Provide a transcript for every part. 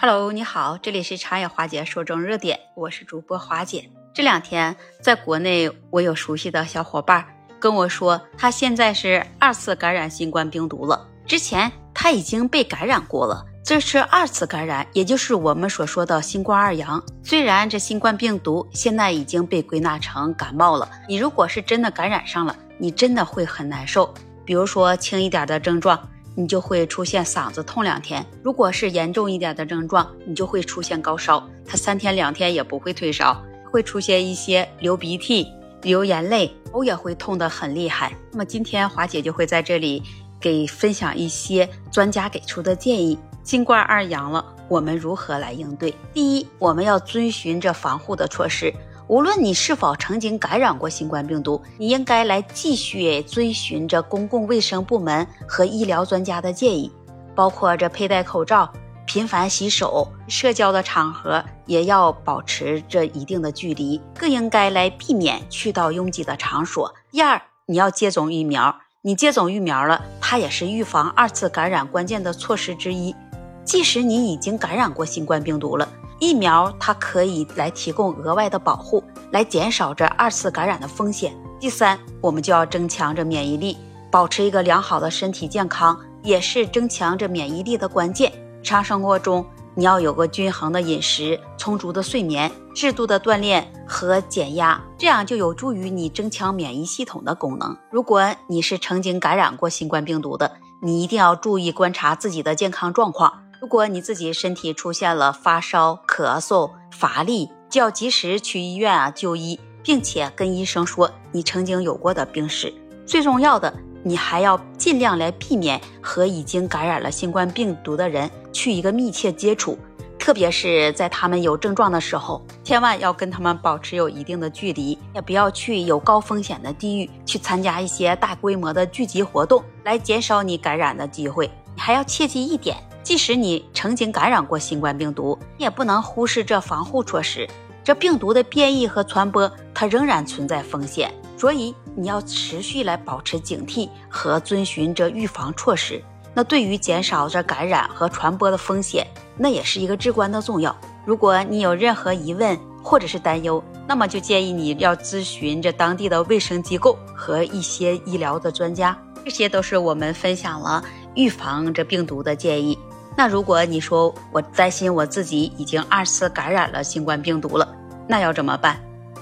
Hello，你好，这里是茶叶华姐说中热点，我是主播华姐。这两天在国内，我有熟悉的小伙伴跟我说，他现在是二次感染新冠病毒了。之前他已经被感染过了，这是二次感染，也就是我们所说的新冠二阳。虽然这新冠病毒现在已经被归纳成感冒了，你如果是真的感染上了，你真的会很难受。比如说轻一点的症状。你就会出现嗓子痛两天，如果是严重一点的症状，你就会出现高烧，它三天两天也不会退烧，会出现一些流鼻涕、流眼泪，头也会痛得很厉害。那么今天华姐就会在这里给分享一些专家给出的建议。新冠二阳了，我们如何来应对？第一，我们要遵循着防护的措施。无论你是否曾经感染过新冠病毒，你应该来继续遵循着公共卫生部门和医疗专家的建议，包括这佩戴口罩、频繁洗手、社交的场合也要保持着一定的距离，更应该来避免去到拥挤的场所。第二，你要接种疫苗，你接种疫苗了，它也是预防二次感染关键的措施之一。即使你已经感染过新冠病毒了。疫苗它可以来提供额外的保护，来减少这二次感染的风险。第三，我们就要增强这免疫力，保持一个良好的身体健康，也是增强这免疫力的关键。日常生活中，你要有个均衡的饮食、充足的睡眠、适度的锻炼和减压，这样就有助于你增强免疫系统的功能。如果你是曾经感染过新冠病毒的，你一定要注意观察自己的健康状况。如果你自己身体出现了发烧、咳嗽、乏力，就要及时去医院啊就医，并且跟医生说你曾经有过的病史。最重要的，你还要尽量来避免和已经感染了新冠病毒的人去一个密切接触，特别是在他们有症状的时候，千万要跟他们保持有一定的距离，也不要去有高风险的地域去参加一些大规模的聚集活动，来减少你感染的机会。你还要切记一点。即使你曾经感染过新冠病毒，你也不能忽视这防护措施。这病毒的变异和传播，它仍然存在风险，所以你要持续来保持警惕和遵循这预防措施。那对于减少这感染和传播的风险，那也是一个至关的重要。如果你有任何疑问或者是担忧，那么就建议你要咨询这当地的卫生机构和一些医疗的专家。这些都是我们分享了预防这病毒的建议。那如果你说我担心我自己已经二次感染了新冠病毒了，那要怎么办？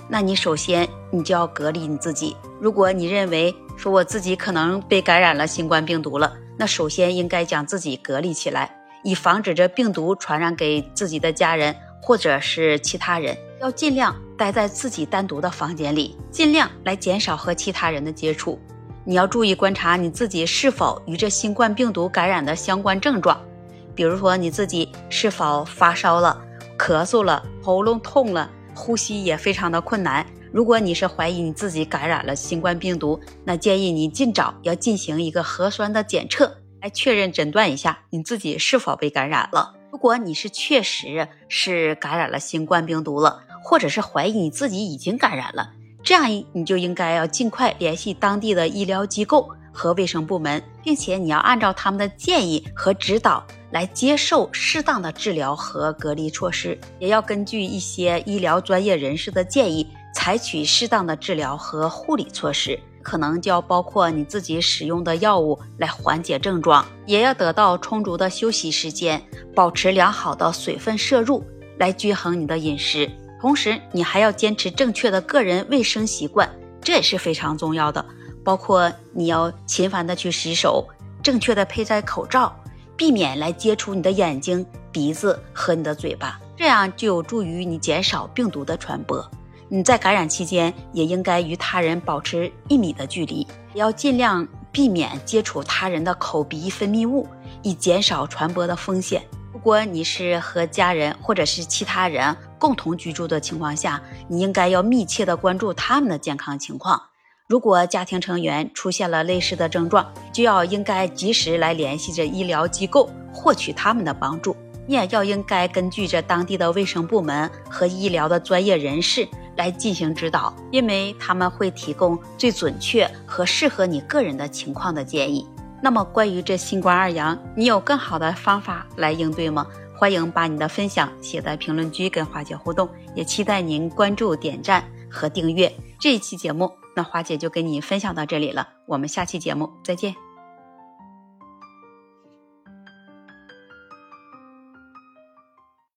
那你首先你就要隔离你自己。如果你认为说我自己可能被感染了新冠病毒了，那首先应该将自己隔离起来，以防止这病毒传染给自己的家人或者是其他人。要尽量待在自己单独的房间里，尽量来减少和其他人的接触。你要注意观察你自己是否与这新冠病毒感染的相关症状。比如说你自己是否发烧了、咳嗽了、喉咙痛了、呼吸也非常的困难。如果你是怀疑你自己感染了新冠病毒，那建议你尽早要进行一个核酸的检测，来确认诊断一下你自己是否被感染了。如果你是确实是感染了新冠病毒了，或者是怀疑你自己已经感染了，这样你就应该要尽快联系当地的医疗机构和卫生部门，并且你要按照他们的建议和指导。来接受适当的治疗和隔离措施，也要根据一些医疗专业人士的建议，采取适当的治疗和护理措施。可能就要包括你自己使用的药物来缓解症状，也要得到充足的休息时间，保持良好的水分摄入，来均衡你的饮食。同时，你还要坚持正确的个人卫生习惯，这也是非常重要的。包括你要频繁的去洗手，正确的佩戴口罩。避免来接触你的眼睛、鼻子和你的嘴巴，这样就有助于你减少病毒的传播。你在感染期间也应该与他人保持一米的距离，要尽量避免接触他人的口鼻分泌物，以减少传播的风险。如果你是和家人或者是其他人共同居住的情况下，你应该要密切的关注他们的健康情况。如果家庭成员出现了类似的症状，就要应该及时来联系着医疗机构，获取他们的帮助。你也要应该根据着当地的卫生部门和医疗的专业人士来进行指导，因为他们会提供最准确和适合你个人的情况的建议。那么，关于这新冠二阳，你有更好的方法来应对吗？欢迎把你的分享写在评论区跟花姐互动，也期待您关注、点赞和订阅这一期节目。那花姐就跟你分享到这里了，我们下期节目再见。